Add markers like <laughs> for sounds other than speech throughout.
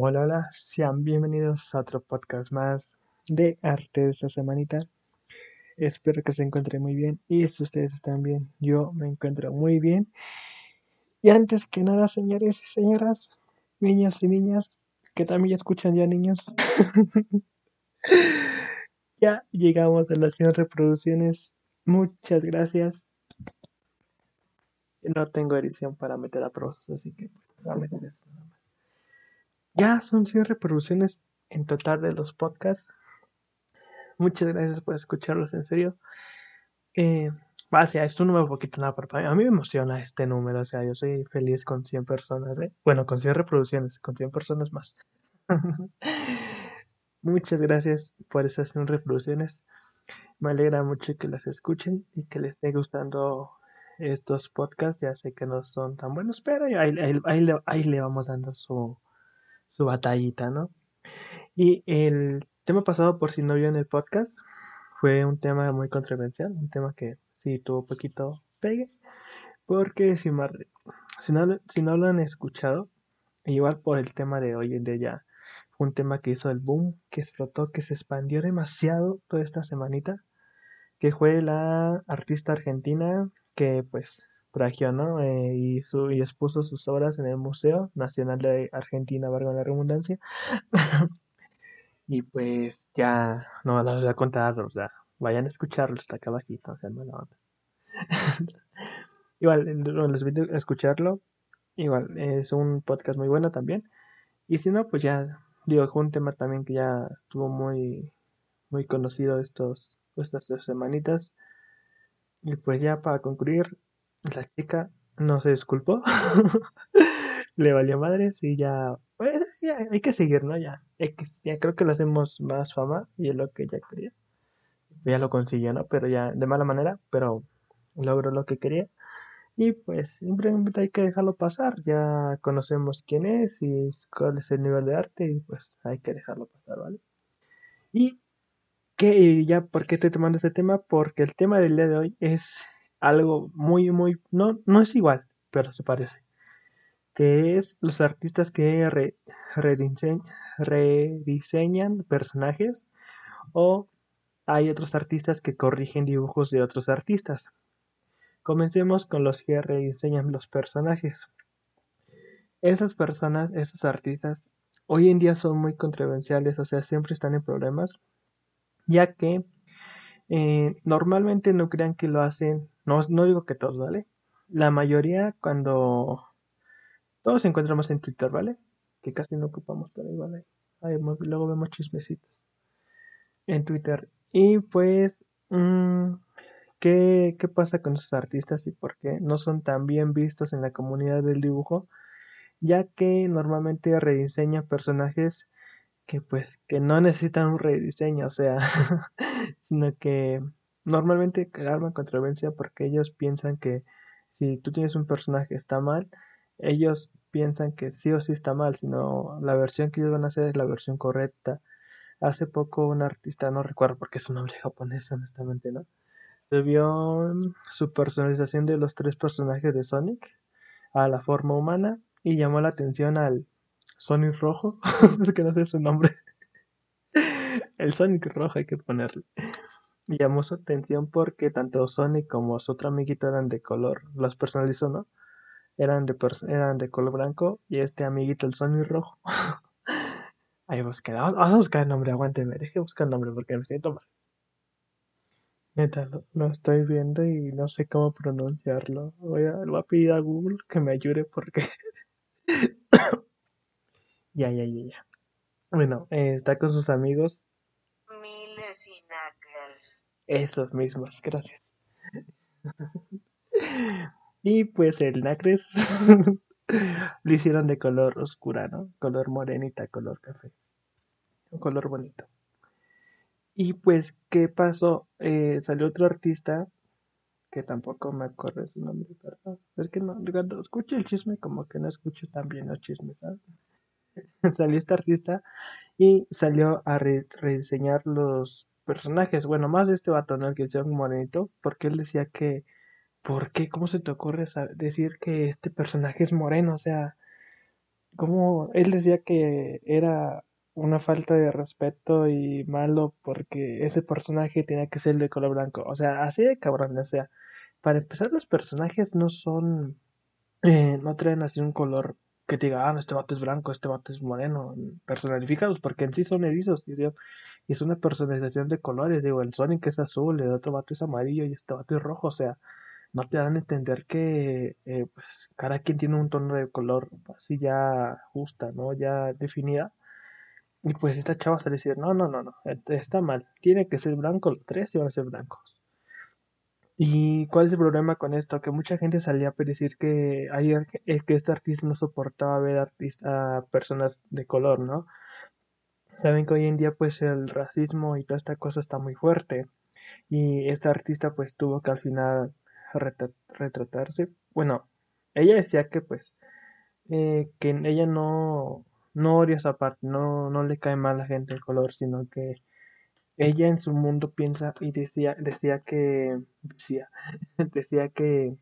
Hola, hola, sean bienvenidos a otro podcast más de arte de esta semanita. Espero que se encuentren muy bien y si ustedes están bien, yo me encuentro muy bien. Y antes que nada, señores y señoras, niños y niñas, que también escuchan ya niños, <laughs> ya llegamos a las 100 reproducciones. Muchas gracias. No tengo edición para meter aplausos, así que voy a meter esto. Ya son 100 reproducciones en total de los podcasts. Muchas gracias por escucharlos, en serio. Eh, o sea, un número poquito nada, pero a mí me emociona este número. O sea, yo soy feliz con 100 personas, ¿eh? Bueno, con 100 reproducciones, con 100 personas más. <laughs> Muchas gracias por esas 100 reproducciones. Me alegra mucho que las escuchen y que les esté gustando estos podcasts. Ya sé que no son tan buenos, pero ahí, ahí, ahí, ahí le vamos dando su, su batallita, ¿no? Y el tema pasado, por si no vio en el podcast, fue un tema muy controversial, un tema que sí tuvo poquito pegue, porque si, si, no, si no lo han escuchado, igual por el tema de hoy día ya un tema que hizo el boom, que explotó, que se expandió demasiado toda esta semanita, que fue la artista argentina que pues Eh, y, su, y expuso sus obras en el Museo Nacional de Argentina, valga la redundancia. <laughs> y pues ya no las voy a contar, o sea, vayan a escucharlo, está acá abajito, o sea, <laughs> igual, les invito a escucharlo. Igual, es un podcast muy bueno también. Y si no, pues ya, digo, fue un tema también que ya estuvo muy, muy conocido estos, estas dos semanitas. Y pues ya para concluir, la chica no se disculpó. <laughs> Le valió madres y ya, bueno, ya hay que seguir, ¿no? Ya, ya creo que lo hacemos más fama y es lo que ella quería. Ya lo consiguió, ¿no? Pero ya de mala manera, pero logró lo que quería. Y pues simplemente hay que dejarlo pasar. Ya conocemos quién es y cuál es el nivel de arte y pues hay que dejarlo pasar, ¿vale? Y que ya, ¿por qué estoy tomando este tema? Porque el tema del día de hoy es algo muy, muy, no, no es igual, pero se parece. Que es los artistas que rediseñan personajes o hay otros artistas que corrigen dibujos de otros artistas. Comencemos con los que rediseñan los personajes. Esas personas, esos artistas, hoy en día son muy controversiales, o sea, siempre están en problemas, ya que eh, normalmente no crean que lo hacen, no, no digo que todos, ¿vale? La mayoría cuando todos encontramos en Twitter, ¿vale? Que casi no ocupamos, pero igual ahí, luego vemos chismecitos en Twitter. Y pues, mm, ¿qué, ¿qué pasa con esos artistas y por qué no son tan bien vistos en la comunidad del dibujo? Ya que normalmente rediseñan personajes que pues que no necesitan un rediseño, o sea, <laughs> sino que normalmente arman controversia porque ellos piensan que si tú tienes un personaje está mal, ellos piensan que sí o sí está mal, sino la versión que ellos van a hacer es la versión correcta. Hace poco un artista, no recuerdo porque es un nombre japonés, honestamente, ¿no? Se vio su personalización de los tres personajes de Sonic a la forma humana y llamó la atención al Sonic rojo, <laughs> es que no sé su nombre. <laughs> El Sonic rojo hay que ponerle. Llamó su atención porque tanto Sonic como su otro amiguito eran de color, los personalizó, ¿no? Eran de, eran de color blanco y este amiguito, el Sonic rojo. <laughs> Ahí busqué, vamos a buscar el nombre, aguánteme, deje buscar el nombre porque me siento mal. Neta, lo, lo, estoy viendo y no sé cómo pronunciarlo. Voy a, voy a pedir a Google que me ayude porque <coughs> Ya, ya, ya, ya. Bueno, eh, está con sus amigos. Miles y Knuckles. Esos mismos, gracias. y pues el Knuckles <laughs> lo hicieron de color oscura, ¿no? Color morenita, color café. Un color bonito. Y pues, ¿qué pasó? Eh, salió otro artista que tampoco me acuerdo su nombre, ¿verdad? Es que no, cuando escucho el chisme, como que no escucho tan bien los chismes, ¿sabes? <laughs> salió este artista y salió a rediseñar los personajes. Bueno, más de este batón el que sea un morenito, porque él decía que, ¿por qué? ¿Cómo se te ocurre decir que este personaje es moreno? O sea, como él decía que era una falta de respeto y malo porque ese personaje tenía que ser de color blanco. O sea, así de cabrón, o sea, para empezar los personajes no son, eh, no traen así un color que te diga, ah, este vato es blanco, este vato es moreno, personalificados, porque en sí son erizos, y, y es una personalización de colores, digo, el Sonic es azul, el otro vato es amarillo y este vato es rojo, o sea, no te dan a entender que eh, pues, cada quien tiene un tono de color así ya justa, ¿no? Ya definida. Y pues esta chava sale a decir, no, no, no, no, está mal, tiene que ser blanco, los tres van a ser blancos. ¿Y cuál es el problema con esto? Que mucha gente salía a decir que, ayer, que este artista no soportaba ver a personas de color, ¿no? Saben que hoy en día pues el racismo y toda esta cosa está muy fuerte. Y este artista pues tuvo que al final retratarse. Bueno, ella decía que pues eh, que ella no, no odia esa parte, no, no le cae mal a la gente de color, sino que ella en su mundo piensa y decía, decía que, decía, <laughs> decía que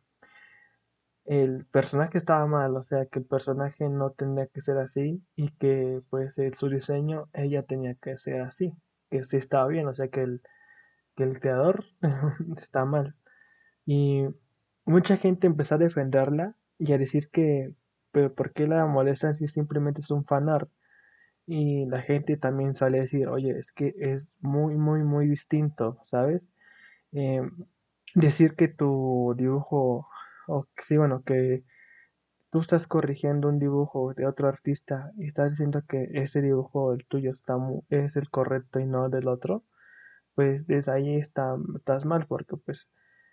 el personaje estaba mal, o sea que el personaje no tenía que ser así y que pues su diseño ella tenía que ser así, que sí estaba bien, o sea que el, que el creador <laughs> está mal. Y mucha gente empezó a defenderla y a decir que, pero ¿por qué la molestan si simplemente es un fanart? Y la gente también sale a decir, oye, es que es muy, muy, muy distinto, ¿sabes? Eh, decir que tu dibujo, o sí, bueno, que tú estás corrigiendo un dibujo de otro artista y estás diciendo que ese dibujo, el tuyo, está es el correcto y no del otro, pues desde ahí está, estás mal, porque pues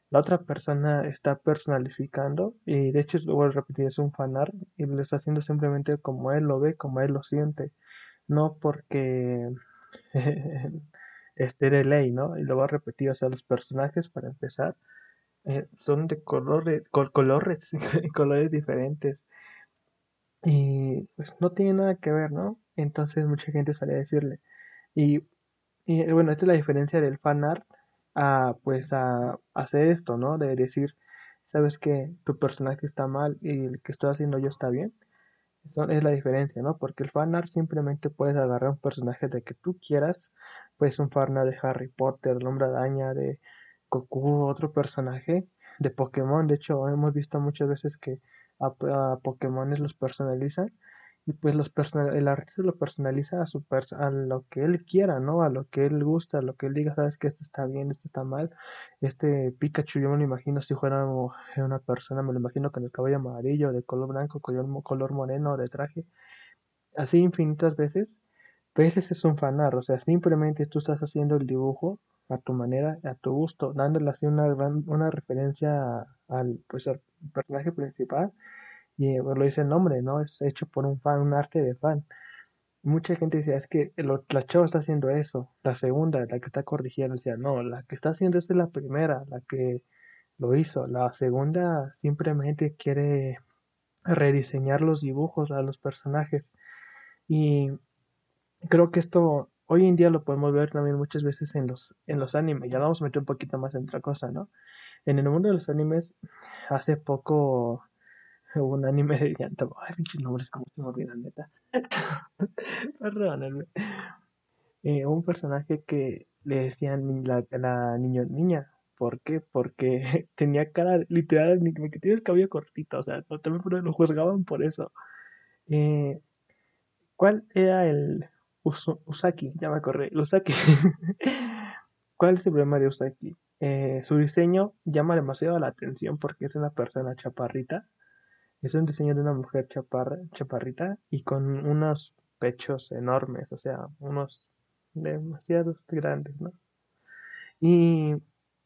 la otra persona está personalificando y de hecho, lo voy a repetir, es un fanart y lo está haciendo simplemente como él lo ve, como él lo siente, no porque <laughs> esté de ley, ¿no? Y lo voy a repetir, o sea, los personajes para empezar eh, son de colores, colores, <laughs> colores diferentes y pues no tiene nada que ver, ¿no? Entonces mucha gente sale a decirle y, y bueno, esta es la diferencia del fanart a pues a, hacer esto, ¿no? De decir, sabes que tu personaje está mal y el que estoy haciendo yo está bien. Eso es la diferencia, ¿no? Porque el fanart simplemente puedes agarrar un personaje de que tú quieras, pues un fanart de Harry Potter, el hombre araña, de Goku, otro personaje de Pokémon. De hecho, hemos visto muchas veces que a, Pokémon los personalizan y pues los el artista lo personaliza a su a lo que él quiera, ¿no? A lo que él gusta, a lo que él diga, sabes que esto está bien, esto está mal. Este Pikachu yo me lo imagino si fuera una persona, me lo imagino con el cabello amarillo, de color blanco, color, color moreno, de traje. Así infinitas veces. Pues ese es un fanar, o sea, simplemente tú estás haciendo el dibujo a tu manera, a tu gusto, dándole así una, una referencia al, pues, al personaje principal y lo dice el nombre, ¿no? Es hecho por un fan, un arte de fan. Mucha gente decía, es que la chava está haciendo eso. La segunda, la que está corrigiendo, decía, no, la que está haciendo eso es la primera, la que lo hizo. La segunda simplemente quiere rediseñar los dibujos a los personajes. Y creo que esto hoy en día lo podemos ver también muchas veces en los, en los animes. Ya vamos a meter un poquito más en otra cosa, ¿no? En el mundo de los animes, hace poco un anime de llanto. Ay, pinches nombres, como se me olvidan, neta. <laughs> Perdónenme. Eh, un personaje que le decían la, la niño, niña. ¿Por qué? Porque <laughs> tenía cara literal, que tienes cabello cortito. O sea, también lo juzgaban por eso. Eh, ¿Cuál era el Usaki? Ya me acordé. Usaki. <laughs> ¿Cuál es el problema de Usaki? Eh, su diseño llama demasiado la atención porque es una persona chaparrita es un diseño de una mujer chaparrita y con unos pechos enormes, o sea, unos demasiado grandes, ¿no? Y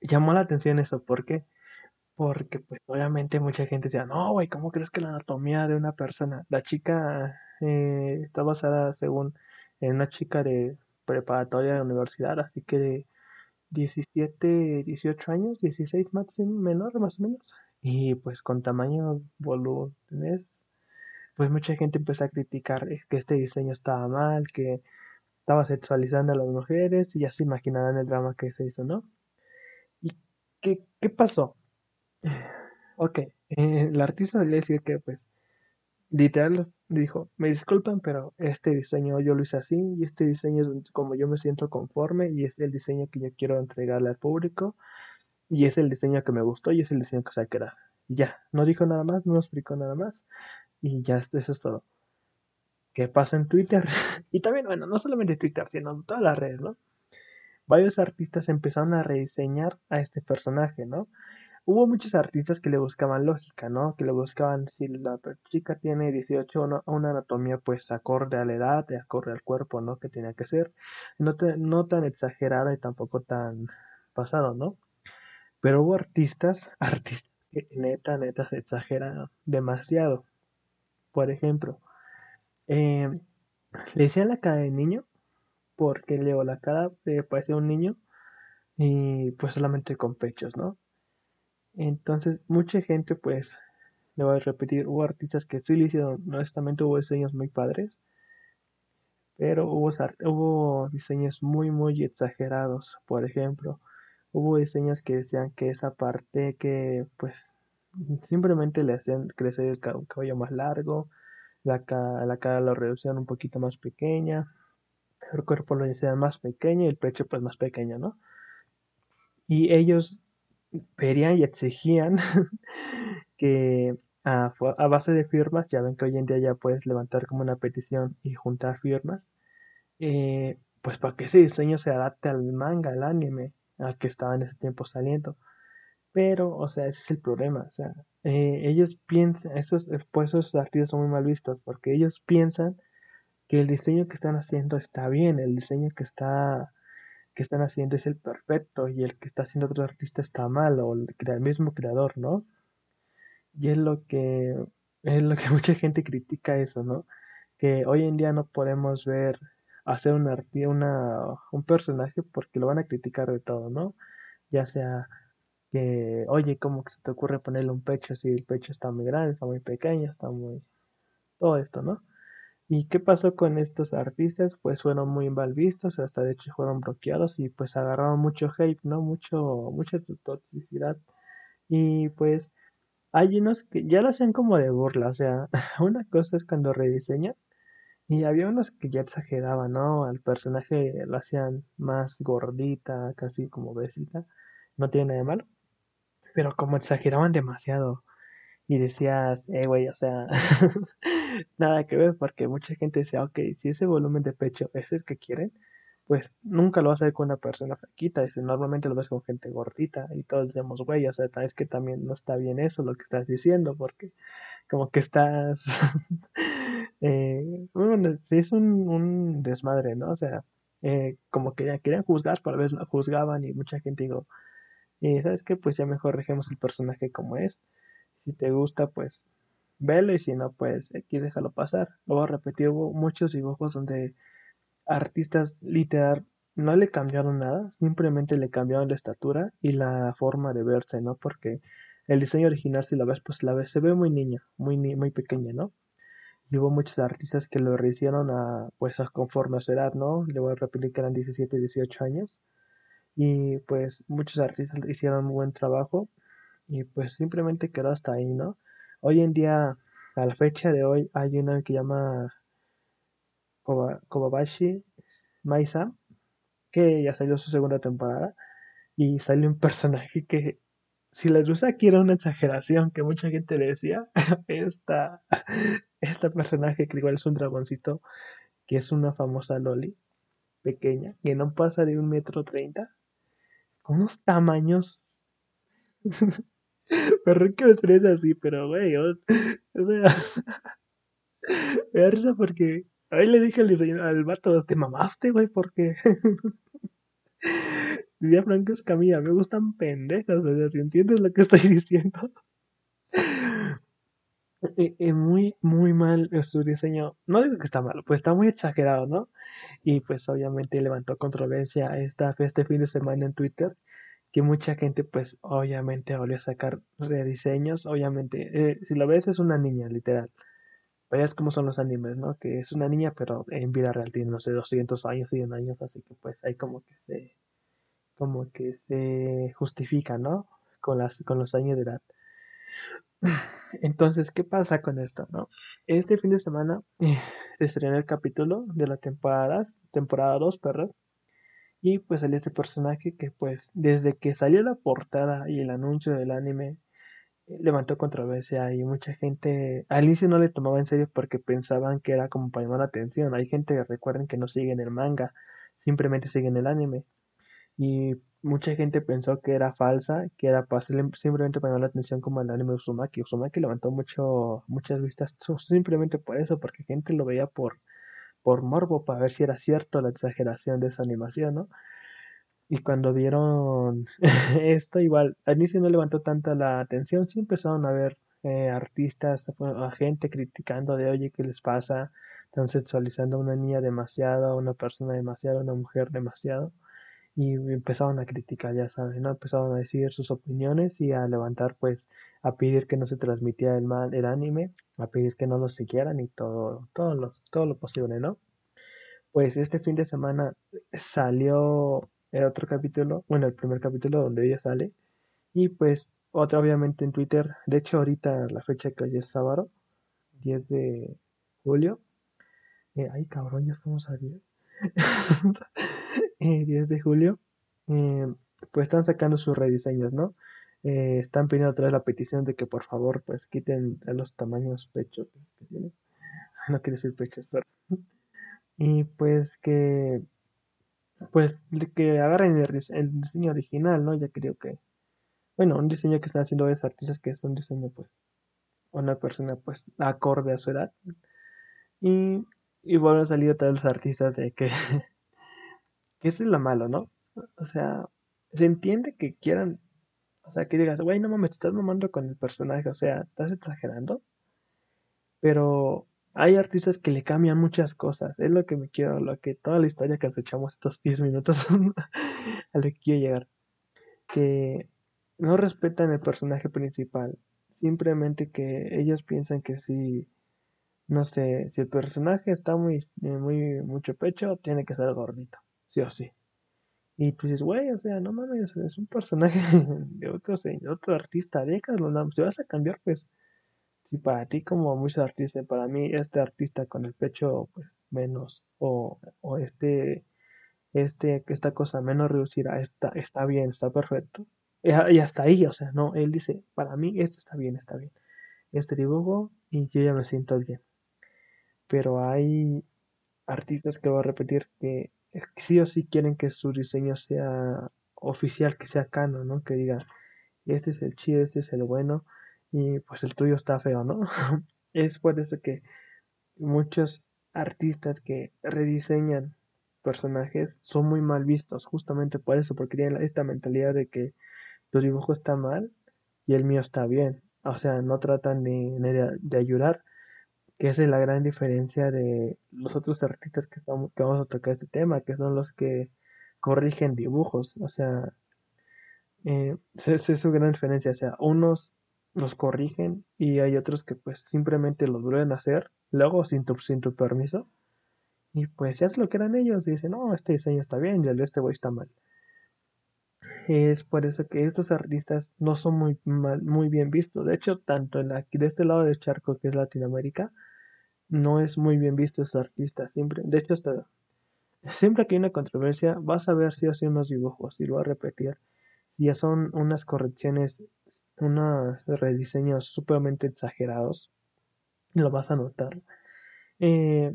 llamó la atención eso, ¿por qué? Porque pues obviamente mucha gente decía, no, güey, ¿cómo crees que la anatomía de una persona? La chica eh, está basada según en una chica de preparatoria de universidad, así que de 17, 18 años, 16 más menor, más o menos. Y pues con tamaño volúmenes, pues mucha gente empezó a criticar que este diseño estaba mal, que estaba sexualizando a las mujeres y ya se imaginarán el drama que se hizo, ¿no? ¿Y qué, qué pasó? <sighs> Ok, eh, el artista le decía que pues literal dijo, me disculpan, pero este diseño yo lo hice así y este diseño es como yo me siento conforme y es el diseño que yo quiero entregarle al público y es el diseño que me gustó y es el diseño que se quedar. Y ya, no dijo nada más, no explicó nada más y ya eso es todo. ¿Qué pasa en Twitter? <laughs> y también, bueno, no solamente Twitter, sino todas las redes, ¿no? Varios artistas empezaron a rediseñar a este personaje, ¿no? Hubo muchos artistas que le buscaban lógica, ¿no? Que le buscaban si la chica tiene 18, una, una anatomía pues acorde a la edad, acorde al cuerpo, ¿no? Que tenía que ser. No, no tan exagerada y tampoco tan pasado, ¿no? Pero hubo artistas, <laughs> artistas que neta, neta se exageran demasiado. Por ejemplo, eh, le decían la cara de niño porque leo la cara de parecía un niño y pues solamente con pechos, ¿no? Entonces, mucha gente, pues, le voy a repetir, hubo artistas que sí le hicieron, honestamente hubo diseños muy padres, pero hubo, hubo diseños muy, muy exagerados. Por ejemplo, hubo diseños que decían que esa parte que, pues, simplemente le hacían crecer el cabello más largo, la, la cara lo reducían un poquito más pequeña, el cuerpo lo hacían más pequeño y el pecho pues más pequeño, ¿no? Y ellos pedían y exigían <laughs> que a, base de firmas, ya ven que hoy en día ya puedes levantar como una petición y juntar firmas, eh, pues para que ese diseño se adapte al manga, al anime, al que estaba en ese tiempo saliendo. Pero, o sea, ese es el problema. O sea, eh, ellos piensan, esos, pues esos artistas son muy mal vistos, porque ellos piensan que el diseño que están haciendo está bien, el diseño que está que están haciendo es el perfecto y el que está haciendo otro artista está mal o el, mismo creador, ¿no? Y es lo que es lo que <laughs> mucha gente critica eso, ¿no? Que hoy en día no podemos ver hacer un una, un personaje porque lo van a criticar de todo, ¿no? Ya sea que, oye, ¿cómo que se te ocurre ponerle un pecho si el pecho está muy grande, está muy pequeño, está muy... todo esto, ¿no? ¿Y qué pasó con estos artistas? Pues fueron muy mal vistos, hasta de hecho fueron bloqueados y pues agarraron mucho hate, ¿no? Mucho, mucha toxicidad. Y pues hay unos que ya lo hacían como de burla, o sea, <laughs> una cosa es cuando rediseñan y había unos que ya exageraban, ¿no? Al personaje lo hacían más gordita, casi como besita, no tiene nada de malo, pero como exageraban demasiado y decías, eh, güey, o sea, <laughs> nada que ver, porque mucha gente decía, ok, si ese volumen de pecho es el que quieren, pues nunca lo vas a ver con una persona flaquita, dice, normalmente lo ves con gente gordita, y todos decimos, güey, o sea, es que también no está bien eso lo que estás diciendo, porque como que estás, <laughs> eh, bueno, sí es un, un, desmadre, ¿no? O sea, eh, como que querían juzgar, pero a veces no juzgaban, y mucha gente digo, y sabes qué, pues ya mejor dejemos el personaje como es, si te gusta, pues velo y si no, pues aquí déjalo pasar. A repetir, hubo muchos dibujos donde artistas literal no le cambiaron nada, simplemente le cambiaron la estatura y la forma de verse, ¿no? Porque el diseño original, si lo ves, pues la ves, se ve muy niña, muy, muy pequeña, ¿no? Y hubo muchos artistas que lo rehicieron a, pues, a conforme a su edad, ¿no? Le voy a repetir que eran 17, 18 años. Y pues muchos artistas hicieron muy buen trabajo y pues simplemente quedó hasta ahí, ¿no? Hoy en día, a la fecha de hoy, hay una que llama Kobabashi Maisa, que ya salió su segunda temporada, y sale un personaje que, si les gusta aquí era una exageración, que mucha gente le decía, <laughs> esta, esta personaje que igual es un dragoncito, que es una famosa Loli, pequeña, que no pasa de un metro treinta, con unos tamaños <laughs> <laughs> Me que me así, pero güey, o, sea, <laughs> me da risa porque ahí le dije al diseñador, al vato, te mamaste, güey, porque <laughs> Diría Franco Escamilla, me gustan pendejas, o sea, si entiendes lo que estoy diciendo. Es muy, muy mal su diseño. No digo que está malo, pues está muy exagerado, ¿no? Y pues obviamente levantó controversia esta, este fin de semana en Twitter que mucha gente pues obviamente volvió a sacar rediseños, obviamente, eh, si lo ves es una niña, literal. Veas cómo son los animes, ¿no? Que es una niña, pero en vida real tiene, no sé, 200 años, 100 años, así que pues hay como que se, como que se justifica, ¿no? Con, las, con los años de edad. <sighs> Entonces, ¿qué pasa con esto, no? Este fin de semana eh, se estrenó el capítulo de la temporada, temporada 2, perdón. Y pues salió este personaje que pues desde que salió la portada y el anuncio del anime eh, levantó controversia y mucha gente al inicio no le tomaba en serio porque pensaban que era como para llamar la atención. Hay gente que recuerden que no siguen el manga, simplemente siguen el anime. Y mucha gente pensó que era falsa, que era para simplemente para llamar la atención como el anime Uzumaki. Uzumaki levantó mucho, muchas vistas simplemente por eso, porque gente lo veía por, por morbo, para ver si era cierto la exageración de esa animación, ¿no? Y cuando vieron <laughs> esto, igual, al inicio no levantó tanta la atención, sí empezaron a ver eh, artistas, a gente criticando de, oye, ¿qué les pasa? Están sexualizando a una niña demasiado, a una persona demasiado, a una mujer demasiado. Y empezaron a criticar, ya saben, ¿no? Empezaron a decir sus opiniones y a levantar, pues, a pedir que no se transmitiera el mal, el anime, a pedir que no lo siguieran y todo, todo lo, todo lo posible, ¿no? Pues este fin de semana salió el otro capítulo, bueno, el primer capítulo donde ella sale. Y pues otra obviamente en Twitter, de hecho ahorita la fecha que hoy es sábado, 10 de julio. Eh, ay cabrón, ya estamos a 10. <laughs> 10 de julio. Eh, pues están sacando sus rediseños, ¿no? Eh, están pidiendo otra vez la petición de que por favor pues quiten los tamaños pechos que tienen. <laughs> No quiere decir pechos, pero... <laughs> Y pues que pues que agarren el, diseño original, ¿no? Ya creo que, bueno, un diseño que están haciendo es artistas que es un diseño, pues, una persona, pues, acorde a su edad. Y, y vuelven a salir otra vez los artistas de que <laughs> eso es lo malo, ¿no? O sea, se entiende que quieran, o sea, que digas, güey, no mames, estás mamando con el personaje, o sea, estás exagerando. Pero hay artistas que le cambian muchas cosas. Es lo que me quiero, lo que toda la historia que echamos estos 10 minutos <laughs> a lo que quiero llegar. Que no respetan el personaje principal. Simplemente que ellos piensan que si, no sé, si el personaje está muy, eh, muy, mucho pecho, tiene que ser gordito. Sí o sí. Y tú dices, güey, o sea, no mames, es un personaje <laughs> de otro, de otro artista, déjalo, si vas a cambiar, pues si para ti como muchos artistas, para mí este artista con el pecho pues menos o, o este, este, esta cosa menos reducida está, está bien, está perfecto. Y hasta ahí, o sea, no, él dice, para mí este está bien, está bien. Este dibujo y yo ya me siento bien. Pero hay artistas que voy a repetir que sí o sí quieren que su diseño sea oficial, que sea canon, ¿no? Que diga, este es el chido, este es el bueno y pues el tuyo está feo, ¿no? <laughs> es por eso que muchos artistas que rediseñan personajes son muy mal vistos, justamente por eso, porque tienen esta mentalidad de que tu dibujo está mal y el mío está bien. O sea, no tratan de, de, ayudar, que esa es la gran diferencia de los otros artistas que, estamos, que vamos a tocar este tema, que son los que corrigen dibujos. O sea, esa es su gran diferencia. O sea, unos los corrigen y hay otros que pues simplemente los vuelven a hacer, luego sin tu, sin tu permiso. Y pues ya es lo que eran ellos y dicen, no, este diseño está bien y el de este güey está mal. Es por eso que estos artistas no son muy, muy bien vistos. De hecho, tanto en de este lado del charco que es Latinoamérica, no es muy bien visto ese artista. Siempre, de hecho, hasta, siempre que hay una controversia, vas a ver si hace unos dibujos, y lo voy a repetir ya son unas correcciones, unos rediseños supermente exagerados. Lo vas a notar. Eh,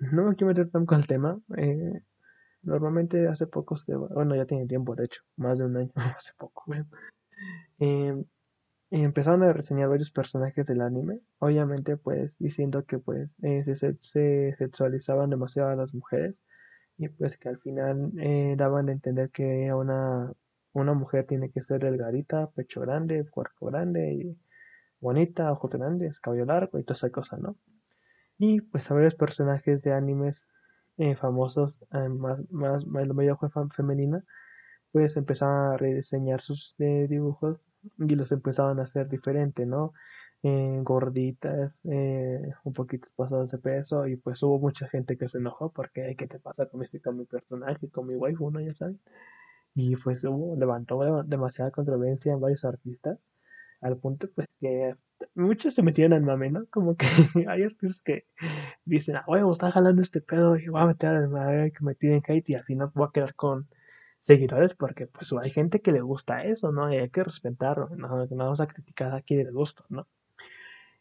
no me quiero meter tanto al tema. Eh, normalmente hace poco, bueno, ya tiene tiempo, de hecho, más de un año, <laughs> hace poco. Empezaron a reseñar varios personajes del anime, obviamente pues diciendo que pues se, se, sexualizaban demasiado a las mujeres y pues que al final daban a entender que una una mujer tiene que ser delgadita, pecho grande, cuerpo grande y bonita, ojos grandes, cabello largo y toda esa cosa, ¿no? Y pues a varios personajes de animes eh, famosos, eh, más, más, más, la mayor femenina, pues empezaban a rediseñar sus eh, dibujos y los empezaban a hacer diferente, ¿no? gorditas, un poquito pasados de peso y pues hubo mucha gente que se enojó porque ¿qué te pasa con, este, con mi personaje, con mi waifu, ¿no? Ya saben. Y pues hubo, levantó demasiada controversia en varios artistas. al punto pues que muchos se metieron al mame, ¿no? Como que <laughs> hay artistas que dicen, ah, huevo, está jalando este pedo y voy a meter al mame que me tiren hate y al final voy a quedar con seguidores porque pues hay gente que le gusta eso, ¿no? Y hay que respetarlo, no, no vamos a criticar aquí del gusto, ¿no?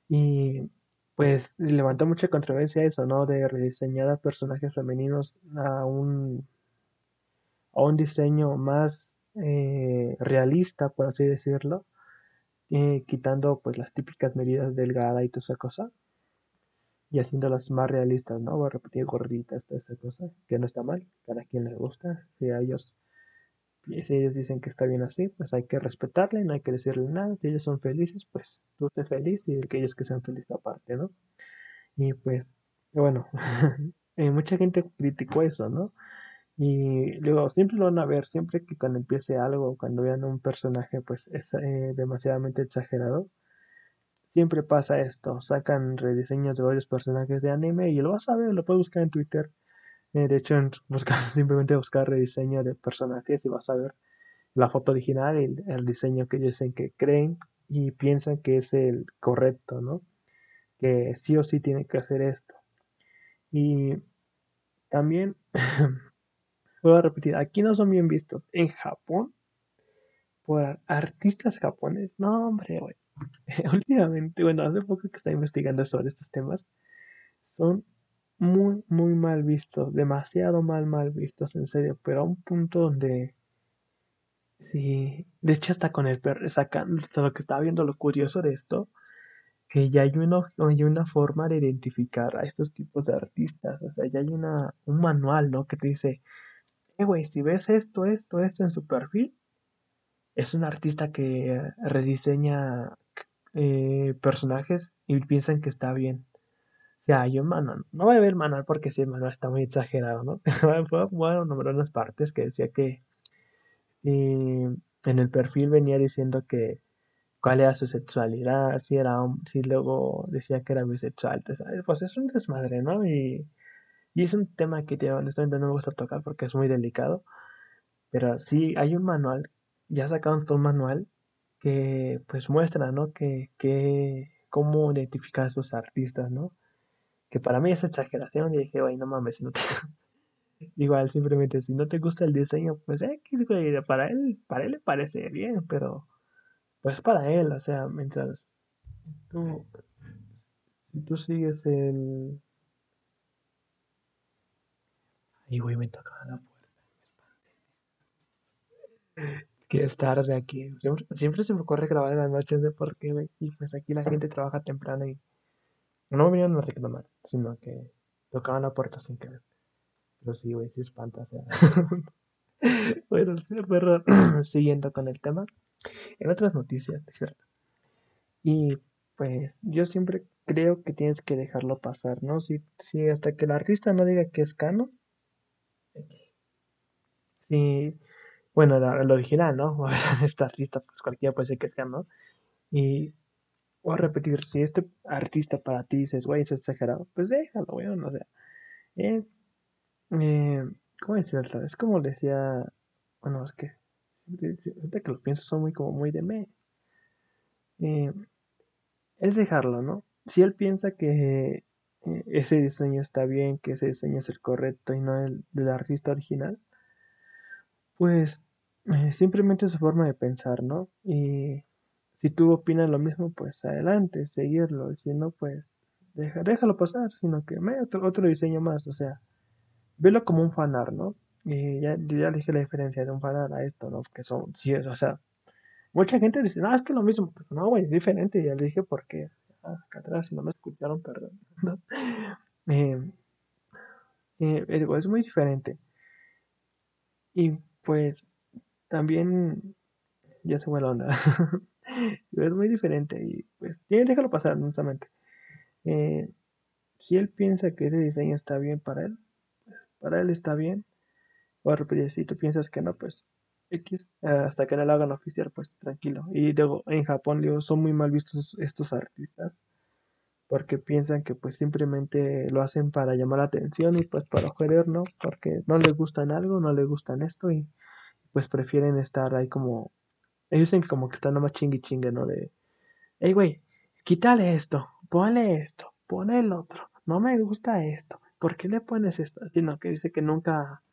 Y pues levantó mucha controversia eso, ¿no? De rediseñar a personajes femeninos a un, a un diseño más eh, realista, por así decirlo, eh, quitando pues las típicas medidas delgada y toda esa cosa, y haciéndolas más realistas, ¿no? Voy a repetir gorditas, toda esa cosa, que no está mal, cada quien le gusta, si a ellos si ellos dicen que está bien así, pues hay que respetarle, no hay que decirle nada. Si ellos son felices, pues tú estés feliz y que ellos que sean felices aparte, ¿no? Y pues, bueno, <laughs> eh, mucha gente criticó eso, ¿no? Y luego siempre lo van a ver, siempre que cuando empiece algo, cuando vean un personaje, pues es eh, demasiadamente exagerado. Siempre pasa esto, sacan rediseños de varios personajes de anime y lo vas a ver, lo puedes buscar en Twitter eh, de hecho, <laughs> buscar, simplemente buscar rediseño de personajes y vas a ver la foto original y el, diseño que ellos dicen que creen y piensan que es el correcto, ¿no? Que sí o sí tiene que hacer esto. Y también, <laughs> voy a repetir, aquí no son bien vistos. En Japón, por artistas japoneses, no, hombre, güey. <laughs> Últimamente, bueno, hace poco que estaba investigando sobre estos temas, son muy, muy mal vistos, demasiado mal, mal vistos, en serio, pero a un punto donde, sí, de hecho hasta con el perro, sacando lo que estaba viendo, lo curioso de esto, que ya hay una, hay una forma de identificar a estos tipos de artistas, o sea, ya hay una, un manual, ¿no? Que te dice, eh, güey, si ves esto, esto, esto en su perfil, es un artista que rediseña eh, personajes y piensan que está bien sea, yo Manuel, no voy a ver Manuel porque sí, Manuel está muy exagerado, ¿no? <laughs> bueno, nombró unas partes que decía que en el perfil venía diciendo que cuál era su sexualidad, si era si luego decía que era bisexual, pues es un desmadre, ¿no? Y, y es un tema que te, honestamente no me gusta tocar porque es muy delicado, pero sí hay un manual, ya sacaron todo un manual que pues muestra, ¿no? Que, que cómo identificar a esos artistas, ¿no? Que para mí es exageración y dije, güey, no mames, <laughs> igual simplemente si no te gusta el diseño, pues eh, para él, para él le parece bien, pero pues para él, o sea, mientras tú, si tú sigues el... Ay, güey, me tocaba la puerta. Que es tarde aquí. Siempre, siempre se me ocurre grabar en las noches de por qué, güey. Y pues aquí la gente trabaja temprano y no me vinieron a reclamar, sino que tocaban la puerta sin querer. Pero sí, güey, sí espanta. O sea. <laughs> bueno, sí, pero <clears throat> siguiendo con el tema. En otras noticias, es cierto. Y pues yo siempre creo que tienes que dejarlo pasar, ¿no? Si, si hasta que el artista no diga que es cano. Sí, bueno, el original, ¿no? <laughs> Esta artista, pues cualquiera puede decir que es cano. Y voy a repetir, si este artista para ti dices, güey, es exagerado, pues déjalo, güey, no sé. Eh, eh, ¿Cómo decirlo? Es como decía, bueno, es que, ahorita que lo pienso, son muy como muy de me. Eh, es dejarlo, ¿no? Si él piensa que eh, ese diseño está bien, que ese diseño es el correcto y no el del artista original, pues simplemente es su forma de pensar, ¿no? Y si tú opinas lo mismo, pues adelante, seguirlo. Y si no, pues deja, déjalo pasar, sino que me otro, otro diseño más. O sea, velo como un fanar, ¿no? Y ya, ya dije la diferencia de un fanar a esto, ¿no? Que son, sí, o sea, mucha gente dice, no, es que lo mismo. no, güey, es diferente. Y ya le dije por qué. Ah, acá atrás, si no me escucharon, perdón. <laughs> Eh, eh, es muy diferente. Y pues también ya se fue la onda. <laughs> <laughs> es muy diferente y pues déjalo pasar, honestamente. Eh, si él piensa que ese diseño está bien para él, pues, para él está bien. O repetir, si tú piensas que no, pues X, hasta que no lo hagan oficial, pues tranquilo. Y luego en Japón son muy mal vistos estos artistas porque piensan que pues simplemente lo hacen para llamar la atención y pues para joder, ¿no? Porque no les gustan algo, no les gustan esto y pues prefieren estar ahí como ellos dicen que como que están nomás chingue chingue, ¿no? De, hey, güey, quítale esto, ponle esto, pone el otro, no me gusta esto, ¿por qué le pones esto? Sino que dice que nunca,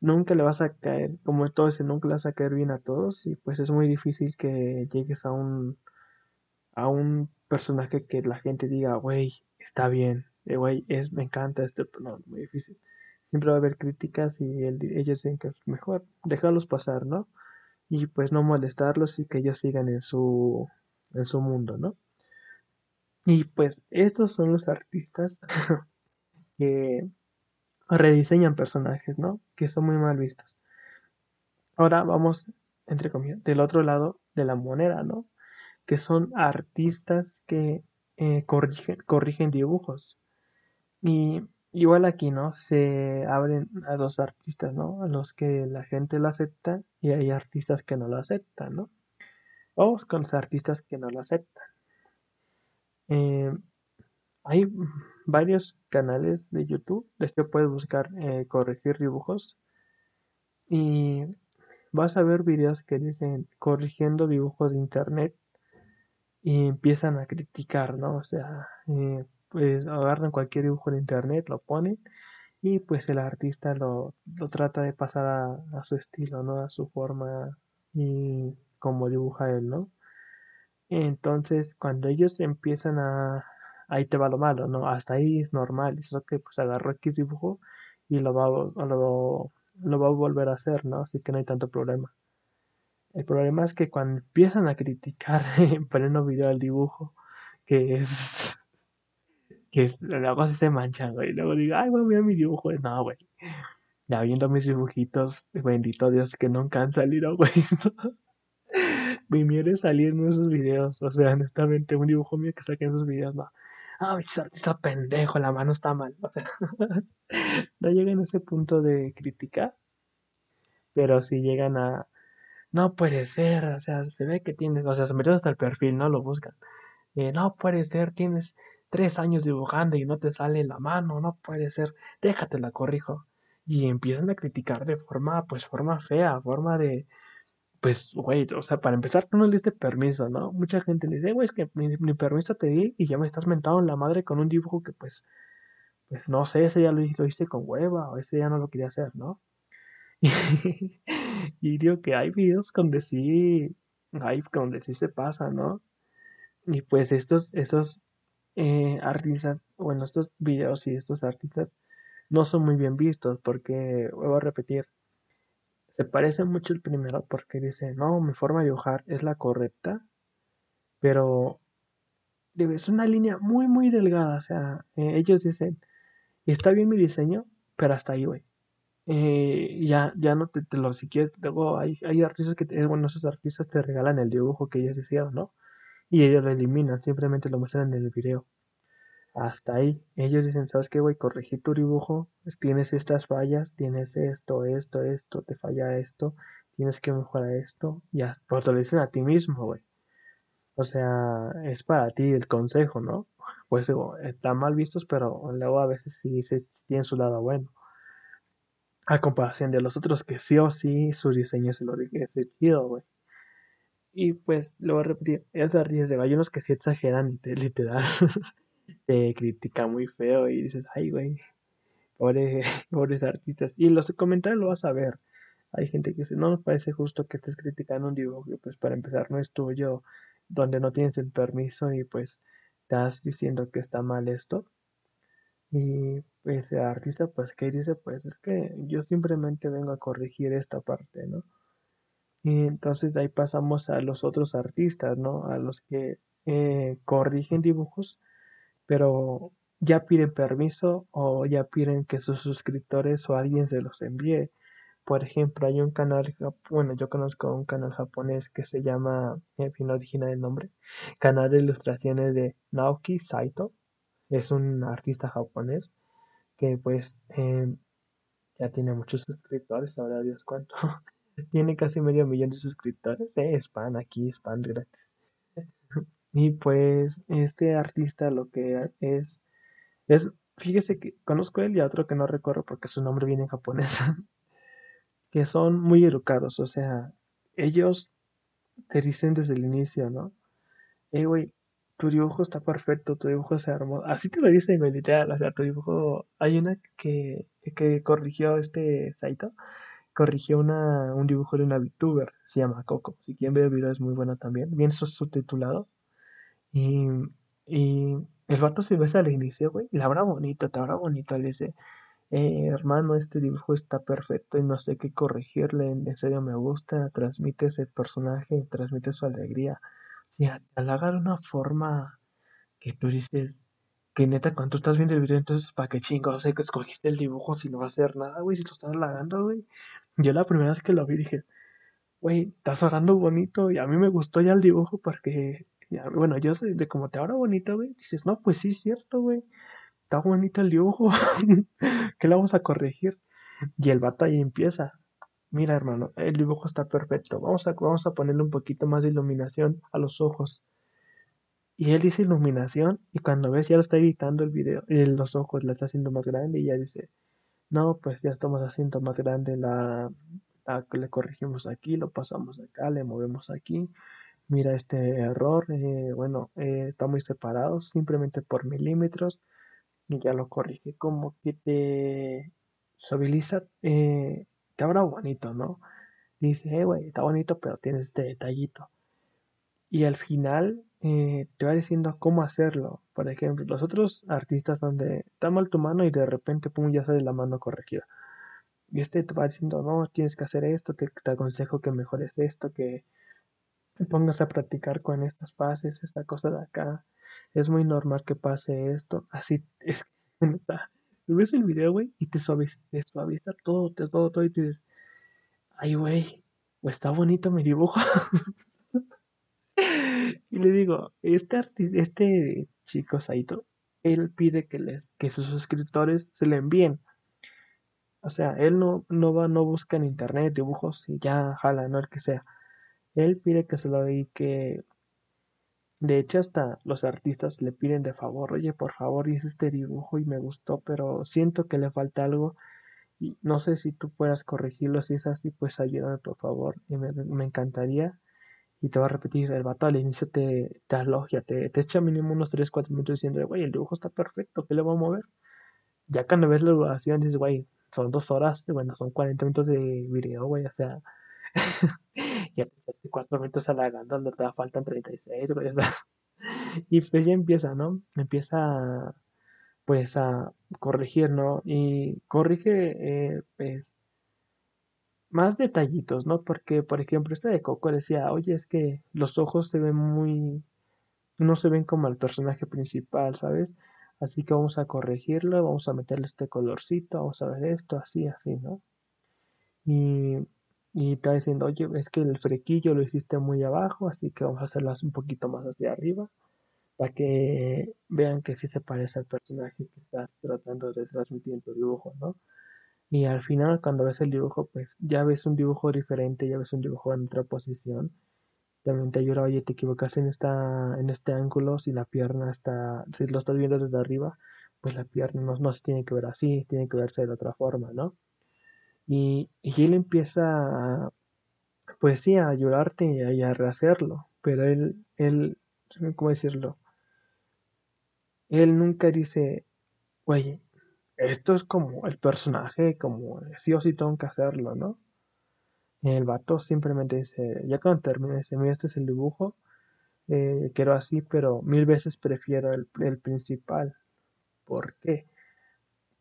nunca le vas a caer, como todo ese, nunca le vas a caer bien a todos y pues es muy difícil que llegues a un, a un personaje que la gente diga, güey, está bien, eh, güey, es, me encanta este, no, muy difícil. Siempre va a haber críticas y el, ellos dicen que es mejor dejarlos pasar, ¿no? Y pues no molestarlos y que ellos sigan en su, en su mundo, ¿no? Y pues estos son los artistas <laughs> que rediseñan personajes, ¿no? Que son muy mal vistos. Ahora vamos, entre comillas, del otro lado de la moneda, ¿no? Que son artistas que eh, corrigen, corrigen dibujos. Y igual aquí, ¿no? Se abren a dos artistas, ¿no? A los que la gente lo acepta y hay artistas que no lo aceptan, ¿no? O con los artistas que no lo aceptan. Eh, hay varios canales de YouTube, de que puedes buscar eh, corregir dibujos y vas a ver videos que dicen corrigiendo dibujos de internet y empiezan a criticar, ¿no? O sea, eh, pues agarran cualquier dibujo de internet, lo ponen y pues el artista lo, lo trata de pasar a, su estilo, ¿no? A su forma y como dibuja él, ¿no? Entonces, cuando ellos empiezan a... Ahí te va lo malo, ¿no? Hasta ahí es normal. Es lo que pues agarró X dibujo y lo va, lo, lo va a volver a hacer, ¿no? Así que no hay tanto problema. El problema es que cuando empiezan a criticar <laughs> en pleno video el dibujo, que es. Que es, luego se manchan, güey. Luego digo, ay, güey, mira mi dibujo. No, güey. Ya viendo mis dibujitos, bendito Dios, que nunca han salido, <laughs> güey. mi es salir en esos videos. O sea, honestamente, un dibujo mío que saque en esos videos, no. Ah, bicho, artista pendejo, la mano está mal. O sea, <laughs> no llegan a ese punto de criticar, pero si llegan a no puede ser, o sea, se ve que tienes, o sea, se meten hasta el perfil, no lo buscan. Eh, no puede ser, tienes tres años dibujando y no te sale la mano, no puede ser, déjate la corrijo. Y empiezan a criticar de forma, pues, forma fea, forma de, pues, güey, o sea, para empezar, tú no le diste permiso, ¿no? Mucha gente le dice, güey, es que ni, permiso te di y ya me estás mentado en la madre con un dibujo que, pues, pues, no sé, ese ya lo, lo hice con hueva o ese ya no lo quería hacer, ¿no? <laughs> y digo que hay videos donde sí, hay donde sí se pasa, ¿no? Y pues estos, estos eh, artistas, bueno, estos videos y estos artistas no son muy bien vistos porque, vuelvo a repetir, se parece mucho el primero porque dice, no, mi forma de dibujar es la correcta, pero es una línea muy, muy delgada, o sea, eh, ellos dicen, está bien mi diseño, pero hasta ahí, güey eh, ya, ya no te, lo, si quieres, luego hay, hay artistas que, bueno, esos artistas te regalan el dibujo que ellos hicieron, ¿no? Y ellos lo eliminan, simplemente lo muestran en el video. Hasta ahí. Ellos dicen, ¿sabes qué, güey? Corregí tu dibujo, tienes estas fallas, tienes esto, esto, esto, te falla esto, tienes que mejorar esto. Y hasta, pues lo dicen a ti mismo, güey. O sea, es para ti el consejo, ¿no? Pues digo, están mal vistos, pero luego a veces sí, sí tienen su lado bueno a comparación de los otros que sí o sí su diseño se lo dije es güey. Y pues lo voy a repetir, esas de hay unos que sí exageran y <laughs> te, literal te critican muy feo y dices, ay, güey, pobre, <laughs> pobres artistas. Y los comentarios lo vas a ver. Hay gente que dice, no me parece justo que estés criticando un dibujo pues para empezar no es tuyo, donde no tienes el permiso y pues estás diciendo que está mal esto. Y ese artista, pues, ¿qué dice? Pues es que yo simplemente vengo a corregir esta parte, ¿no? Y entonces de ahí pasamos a los otros artistas, ¿no? A los que eh, corrigen dibujos, pero ya piden permiso o ya piden que sus suscriptores o alguien se los envíe. Por ejemplo, hay un canal, bueno, yo conozco un canal japonés que se llama, en fin, original el nombre, canal de ilustraciones de Naoki Saito es un artista japonés que pues eh, ya tiene muchos suscriptores, ahora Dios cuánto. <laughs> tiene casi medio millón de suscriptores, eh, spam aquí, spam gratis. <laughs> y pues este artista lo que es, es, fíjese que conozco él y a otro que no recuerdo porque su nombre viene en japonés, <laughs> que son muy educados, o sea, ellos te dicen desde el inicio, ¿no? eh, güey, tu dibujo está perfecto, tu dibujo es hermoso. Así te lo dicen, güey, literal. O sea, tu dibujo. Hay una que, que corrigió este Saito. Corrigió una, un dibujo de una VTuber. Se llama Coco. Si quieren ver el video, es muy bueno también. Bien subtitulado. Y, y el vato se besa al inicio, güey. Y la habrá bonito, te habrá bonito. Le dice, eh, hermano, este dibujo está perfecto y no sé qué corregirle. En serio me gusta. Transmite ese personaje, transmite su alegría sea, te halaga de una forma que tú dices, que neta, cuando tú estás viendo el video, entonces, ¿para qué chingo? O sea, que escogiste el dibujo si no va a hacer nada, güey, si lo estás halagando, güey. Yo la primera vez que lo vi dije, güey, estás orando bonito y a mí me gustó ya el dibujo porque, bueno, yo sé de cómo te ahora bonito, güey. Dices, no, pues sí, es cierto, güey. Está bonito el dibujo. <laughs> ¿Qué le vamos a corregir? Y el vato ahí empieza. Mira, hermano, el dibujo está perfecto. Vamos a, vamos a ponerle un poquito más de iluminación a los ojos. Y él dice iluminación y cuando ves ya lo está editando el video, y los ojos la está haciendo más grande y ya dice, no, pues ya estamos haciendo más grande la, le corregimos aquí, lo pasamos acá, le movemos aquí. Mira este error, eh, bueno, eh, está muy separado, simplemente por milímetros y ya lo corrige. Como que te suaviza eh, te habla bonito, ¿no? Dice, eh, güey, está bonito, pero tienes este detallito. Y al final eh, te va diciendo cómo hacerlo. Por ejemplo, los otros artistas donde está mal tu mano y de repente, pum, ya sale la mano corregida. Y este te va diciendo, no, tienes que hacer esto, te, aconsejo que mejores esto, que te pongas a practicar con estas fases, esta cosa de acá. Es muy normal que pase esto. Así <laughs> es que ves el video, güey, y te suaviza, te todo, te todo, todo, y te dices, ay, güey, está bonito mi dibujo. <laughs> y le digo, este este chico Saito, él pide que les, que sus suscriptores se le envíen. O sea, él no, no va, no busca en internet dibujos y ya jala, no el que sea. Él pide que se lo dedique de hecho, hasta los artistas le piden de favor, oye, por favor, hice este dibujo y me gustó, pero siento que le falta algo y no sé si tú puedas corregirlo. Si es así, pues ayúdame, por favor. Y me, encantaría. Y te va a repetir, el vato al inicio te, te alogia, te, te echa mínimo unos 3, 4 minutos diciendo, güey, el dibujo está perfecto, ¿qué le voy a mover? Ya cuando ves la duración dices, güey, son dos horas, bueno, son 40 minutos de video, güey, o sea, <laughs> ya te cuatro minutos halagando, no te faltan 36, güey, <laughs> Y pues ya empieza, ¿no? Empieza pues a corregir, ¿no? Y corrige eh, pues más detallitos, ¿no? Porque, por ejemplo, este de Coco decía, oye, es que los ojos se ven muy... no se ven como el personaje principal, ¿sabes? Así que vamos a corregirlo, vamos a meterle este colorcito, vamos a ver esto, así, así, ¿no? Y y está diciendo, oye, es que el frequillo lo hiciste muy abajo, así que vamos a hacerlo un poquito más hacia arriba, para que vean que sí se parece al personaje que estás tratando de transmitir en tu dibujo, ¿no? Y al final, cuando ves el dibujo, pues ya ves un dibujo diferente, ya ves un dibujo en otra posición. También te ayuda, oye, te equivocas en, esta, en este ángulo, si la pierna está, si lo estás viendo desde arriba, pues la pierna no, no se tiene que ver así, tiene que verse de otra forma, ¿no? Y, él empieza, a, pues sí, a ayudarte y a, rehacerlo, pero él, él, ¿cómo decirlo? Él nunca dice, oye, esto es como el personaje, como sí o sí tengo que hacerlo, ¿no? El vato simplemente dice, ya cuando termine, dice, mira, este es el dibujo, eh, quiero así, pero mil veces prefiero el, el principal. ¿Por qué?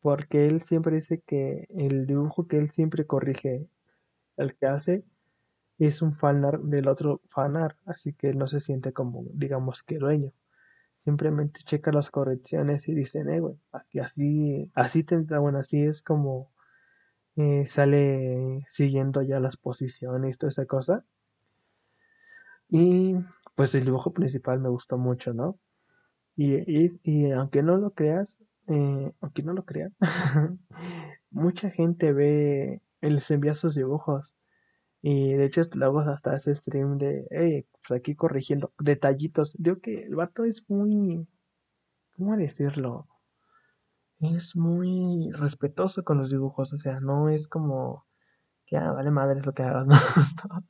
porque él siempre dice que el dibujo que él siempre corrige, el que hace, es un fanar del otro fanar, así que él no se siente como, digamos, que dueño. Simplemente checa las correcciones y dice, eh, güey, aquí así, así tendrá, bueno, así es como eh, sale siguiendo ya las posiciones y toda esa cosa. Y pues el dibujo principal me gustó mucho, ¿no? Y, y aunque no lo creas, eh, aunque no lo crean, <laughs> mucha gente ve, les envía sus dibujos. Y de hecho luego hasta ese stream de, hey, pues aquí corrigiendo detallitos. Digo que el vato es muy, ¿cómo decirlo? Es muy respetuoso con los dibujos, o sea, no es como que, ah, vale madre es lo que hagas, <laughs> no.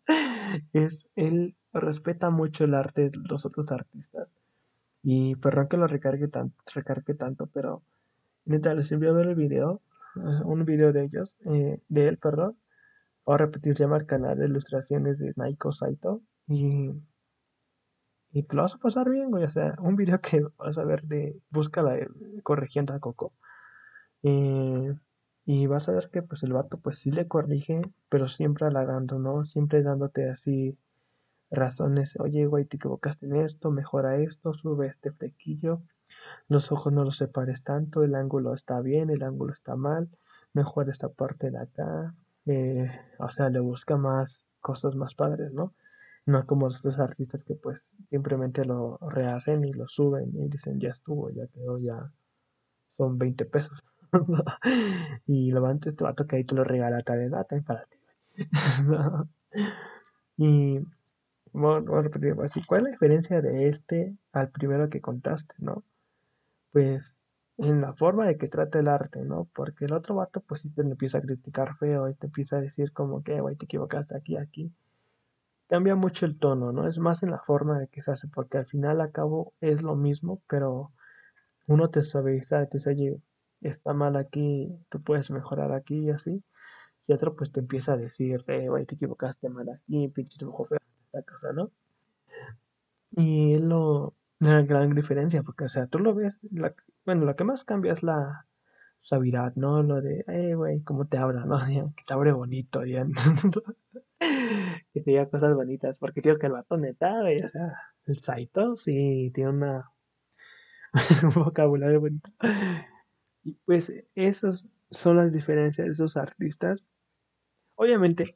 es, él, respeta mucho el arte de los otros artistas. Y perdón que lo recargue, tan, recargue tanto, pero neta, les envío a ver el video, eh, un video de ellos, eh, de él, perdón. Voy a repetir, llama el canal de ilustraciones de Naiko Saito. Y, y te lo vas a pasar bien, güey. O sea, un video que <laughs> vas a ver de búscala corrigiendo a Coco. Eh, y vas a ver que pues el vato pues sí le corrige, pero siempre halagando, ¿no? Siempre dándote así razones. Oye, güey, te equivocaste en esto, mejora esto, sube este flequillo. Los ojos no los separes tanto, el ángulo está bien, el ángulo está mal, mejora esta parte de acá. Eh, o sea, le busca más cosas más padres, ¿no? No como los artistas que pues simplemente lo rehacen y lo suben y dicen ya estuvo, ya quedó, ya son 20 pesos. <laughs> y lo antes te va a tocar y te lo regala tal data para ti. y bueno, a repetir así, ¿cuál es la diferencia de este al primero que contaste, no? Pues en la forma de que trata el arte, ¿no? Porque el otro vato pues sí te empieza a criticar feo y te empieza a decir como que, güey, te equivocaste aquí, aquí. Cambia mucho el tono, ¿no? Es más en la forma de que se hace, porque al final a cabo es lo mismo, pero uno te suaviza, te dice, oye, está mal aquí, tú puedes mejorar aquí y así. Y otro pues te empieza a decir, eh, güey, te equivocaste mal aquí, pinche dibujo feo esta cosa, ¿no? Y es lo, una gran diferencia, porque, o sea, tú lo ves, la, bueno, lo que más cambia es la suavidad, ¿no? Lo de, eh, güey, cómo te habla, ¿no? <laughs> Que te abre bonito, ya. <laughs> que te diga cosas bonitas, porque tío, que el vato neta, o sea, el Saito sí tiene una <laughs> un vocabulario bonito. Y pues esas son las diferencias de esos artistas. Obviamente,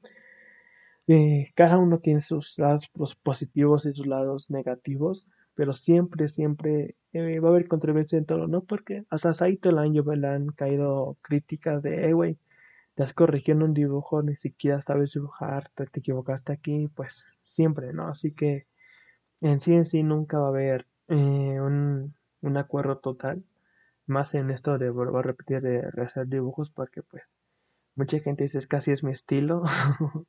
eh, cada uno tiene sus lados positivos y sus lados negativos, pero siempre, siempre eh, va a haber controversia en todo, ¿no? Porque hasta Saito año le han caído críticas de, hey, güey, te has corrigido un dibujo, ni siquiera sabes dibujar, te, equivocaste aquí, pues siempre, ¿no? Así que en sí en sí nunca va a haber eh, un, un acuerdo total más en esto de vuelvo a repetir de hacer dibujos porque pues mucha gente dice es casi es mi estilo <laughs>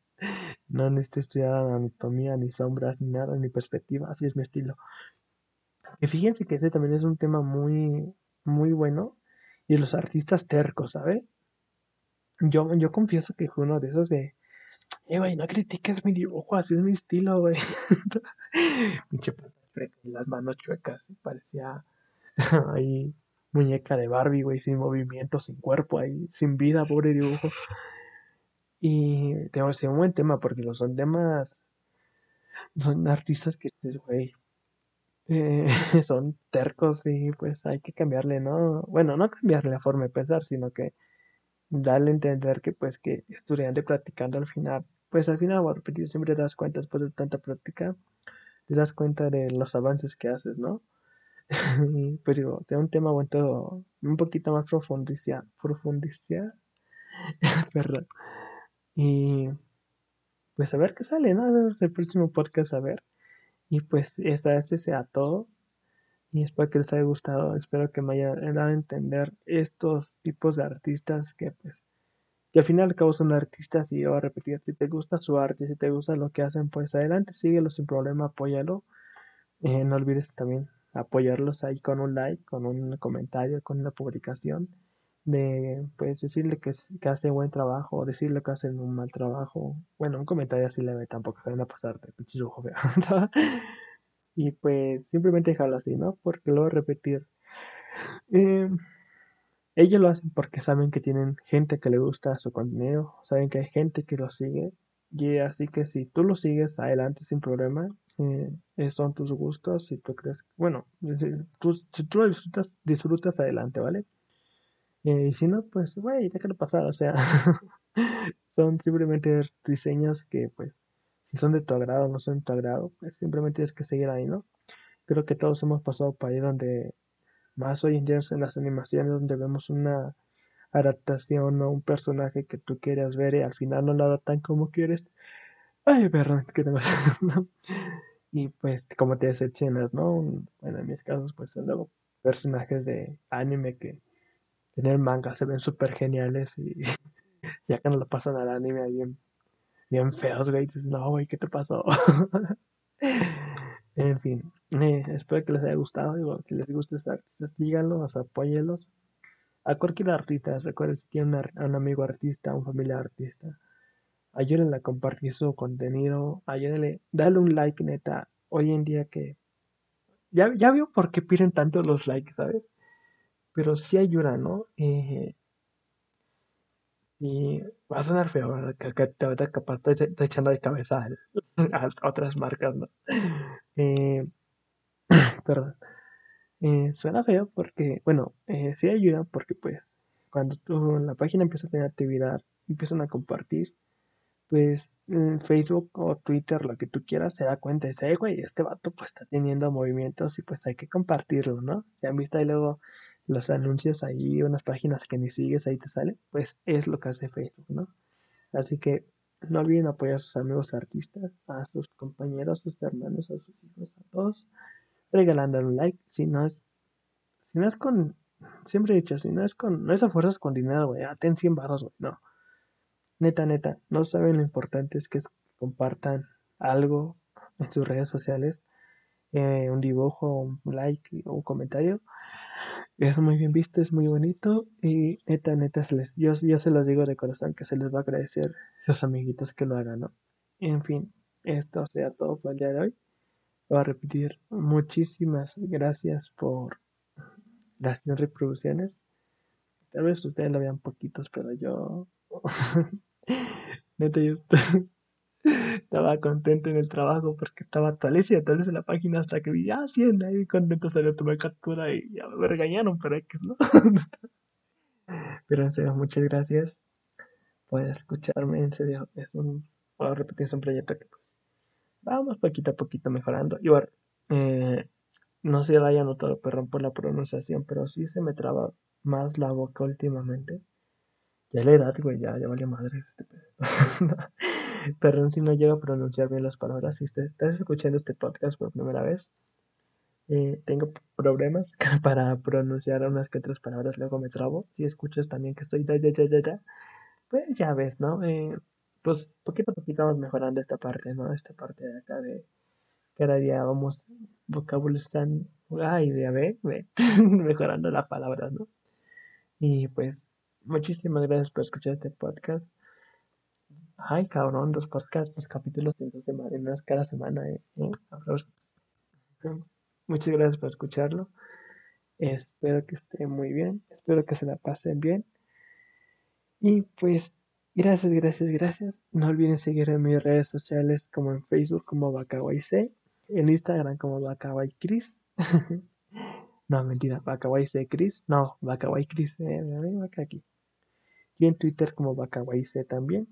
no necesito estudiar anatomía ni sombras ni nada ni perspectiva así es mi estilo y fíjense que este también es un tema muy muy bueno y los artistas tercos ¿sabes? yo yo confieso que fue uno de esos de eh güey no critiques mi dibujo así es mi estilo güey <laughs> las manos chuecas parecía <laughs> ahí muñeca de Barbie, güey, sin movimiento, sin cuerpo ahí, sin vida, pobre dibujo. Y tengo que un buen tema porque los son temas, son artistas que, eh, <laughs> son tercos y pues hay que cambiarle, ¿no? Bueno, no cambiarle la forma de pensar, sino que darle a entender que pues que estudiando y practicando al final, pues al final, voy a repetir, siempre te das cuenta después de tanta práctica, te das cuenta de los avances que haces, ¿no? <laughs> pues digo, sea un tema bueno, un poquito más profundizar, profundizar, <laughs> perdón. Y pues a ver qué sale, ¿no? A ver el próximo podcast, a ver. Y pues esta vez sea todo. Y espero que les haya gustado, espero que me haya dado a entender estos tipos de artistas que pues que al final al cabo son artistas y yo voy a repetir, si te gusta su arte, si te gusta lo que hacen, pues adelante, síguelo sin problema, apóyalo. Eh, no olvides también apoyarlos ahí con un like, con un comentario, con una publicación, de pues decirle que, que hace buen trabajo, o decirle que hacen un mal trabajo. Bueno, un comentario así leve tampoco se van a pasarte, <laughs> y pues simplemente dejarlo así, ¿no? Porque lo voy a repetir. Eh, ellos lo hacen porque saben que tienen gente que le gusta su contenido, saben que hay gente que lo sigue. Y así que si tú lo sigues adelante sin problema, eh, son tus gustos, si tú crees, bueno, si tú, si tú lo disfrutas, disfrutas adelante, ¿vale? Eh, y si no, pues, güey, déjalo pasar, o sea, <laughs> son simplemente diseños que, pues, si son de tu agrado o no son de tu agrado, pues simplemente tienes que seguir ahí, ¿no? Creo que todos hemos pasado por ahí donde, más hoy en día en las animaciones, donde vemos una adaptación o un personaje que tú quieras ver y al final no lo adaptan como quieres. Ay, perdón, que tengo <laughs> Y pues, como te decepcionas, ¿no? Bueno, en mis casos, pues son luego personajes de anime que en el manga se ven súper geniales y <laughs> ya que no lo pasan al anime bien, bien feos, güey. Dices, no, güey, ¿qué te pasó? <laughs> en fin, eh, espero que les haya gustado. Digo, si les gusta estos artistas, díganlos, apóyenlos. A cualquier artista, recuerden si tienen un amigo artista, un familiar artista, ayúdenle a compartir su contenido, ayúdenle, dale un like, neta. Hoy en día que ya, ya veo por qué piden tanto los likes, ¿sabes? Pero sí ayuda, ¿no? Eh, y va a sonar feo, ¿verdad? Que, te, capaz estoy, estoy, echando de cabeza a, <laughs> a otras marcas, ¿no? Eh, <clears throat> perdón. Eh, suena feo porque, bueno, eh, sí ayuda porque pues cuando tú, la página empieza a tener actividad, empiezan a compartir, pues en Facebook o Twitter, lo que tú quieras, se da cuenta y dice, güey, este vato pues está teniendo movimientos y pues hay que compartirlo, ¿no? Se han visto ahí luego los anuncios ahí, unas páginas que ni sigues, ahí te sale, pues es lo que hace Facebook, ¿no? Así que no olviden apoyar a sus amigos artistas, a sus compañeros, a sus hermanos, a sus hijos, a todos, regalándole un like, si no es, si no es con, siempre he dicho, si no es con, no es a fuerzas con dinero, güey, ten 100 barros, güey, no. Neta, neta, no saben lo importante es que compartan algo en sus redes sociales, eh, un dibujo, un like, un comentario, es muy bien visto, es muy bonito y neta, neta, se les, yo, yo se los digo de corazón que se les va a agradecer a sus amiguitos que lo hagan, ¿no? En fin, esto sea todo por el día de hoy. Voy a repetir, muchísimas gracias por las reproducciones. Tal vez ustedes lo vean poquitos, pero yo... <laughs> neta, yo estoy <laughs> estaba contento en el trabajo porque estaba entonces en la página hasta que vi, ah, 100, ahí contento salió tomar captura y ya me regañaron, pero X, ¿no? <laughs> pero en serio, muchas gracias por escucharme, en serio, es un, puedo repetir, es un proyecto que pues vamos poquito a poquito mejorando. Y bueno, eh, no se haya notado, perdón por la pronunciación, pero sí se me traba más la boca últimamente. Ya la edad, güey, ya, ya vale madres este pedo. <laughs> <laughs> Perdón si no llego a pronunciar bien las palabras. Si estás escuchando este podcast por primera vez, eh, tengo problemas <laughs> para pronunciar unas que otras palabras, luego me trabo. Si escuchas también que estoy ya, ya, ya, ya, pues ya ves, ¿no? Eh, pues poquito a poquito vamos mejorando esta parte, ¿no? Esta parte de acá de cada día vamos vocabulario están, ay, de a ver, mejorando la palabra, ¿no? Y pues muchísimas gracias por escuchar este podcast. Ay, cabrón, dos podcasts, dos capítulos de dos semanas cada semana. Eh, eh, Muchas gracias por escucharlo. Espero que esté muy bien. Espero que se la pasen bien. Y pues, gracias, gracias, gracias. No olviden seguirme en mis redes sociales como en Facebook como C, en Instagram como Chris. <laughs> no, mentira, C Chris. No, Chris. Eh, aquí. Y en Twitter como C también.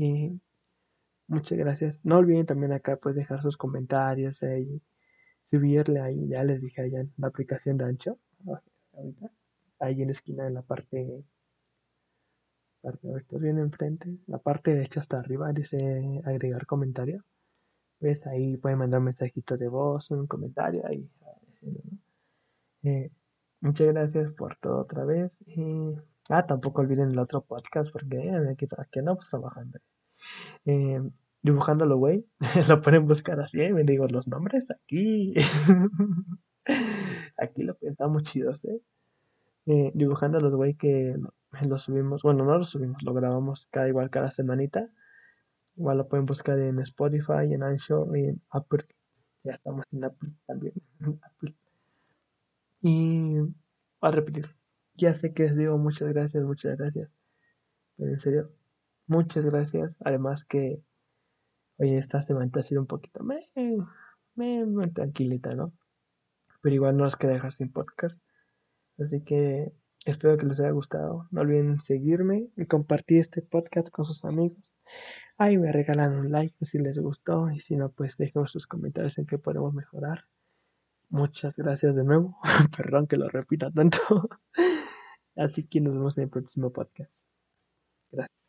Y muchas gracias. No olviden también acá pues dejar sus comentarios y subirle ahí, ya les dije allá la aplicación de Ancho, ahorita, ahí en la esquina en la parte, parte esto bien enfrente, la parte derecha hasta arriba dice agregar comentario. Pues ahí pueden mandar un mensajito de voz, un comentario ahí. Eh, muchas gracias por todo otra vez. Y Ah, tampoco olviden el otro podcast porque eh, aquí, aquí andamos trabajando. Eh, dibujándolo, güey. <laughs> lo pueden buscar así, ¿eh? me digo los nombres aquí. <laughs> aquí lo pensamos chidos, ¿eh? eh los güey, que lo subimos. Bueno, no lo subimos, lo grabamos cada igual cada semanita. Igual lo pueden buscar en Spotify, en Anchor y en Apple. Ya estamos en Apple también. <laughs> Y a repetir, ya sé que les digo muchas gracias, muchas gracias. Pero en serio, muchas gracias. Además que, oye, esta semana ha sido un poquito me, me, tranquilita, ¿no? Pero igual no os queda dejar sin podcast. Así que espero que les haya gustado. No olviden seguirme y compartir este podcast con sus amigos. Ahí me regalan un like si les gustó y si no, pues dejen sus comentarios en qué podemos mejorar. Muchas gracias de nuevo. <laughs> Perdón que lo repita tanto. <laughs> Así que nos vemos en el próximo podcast. Gracias.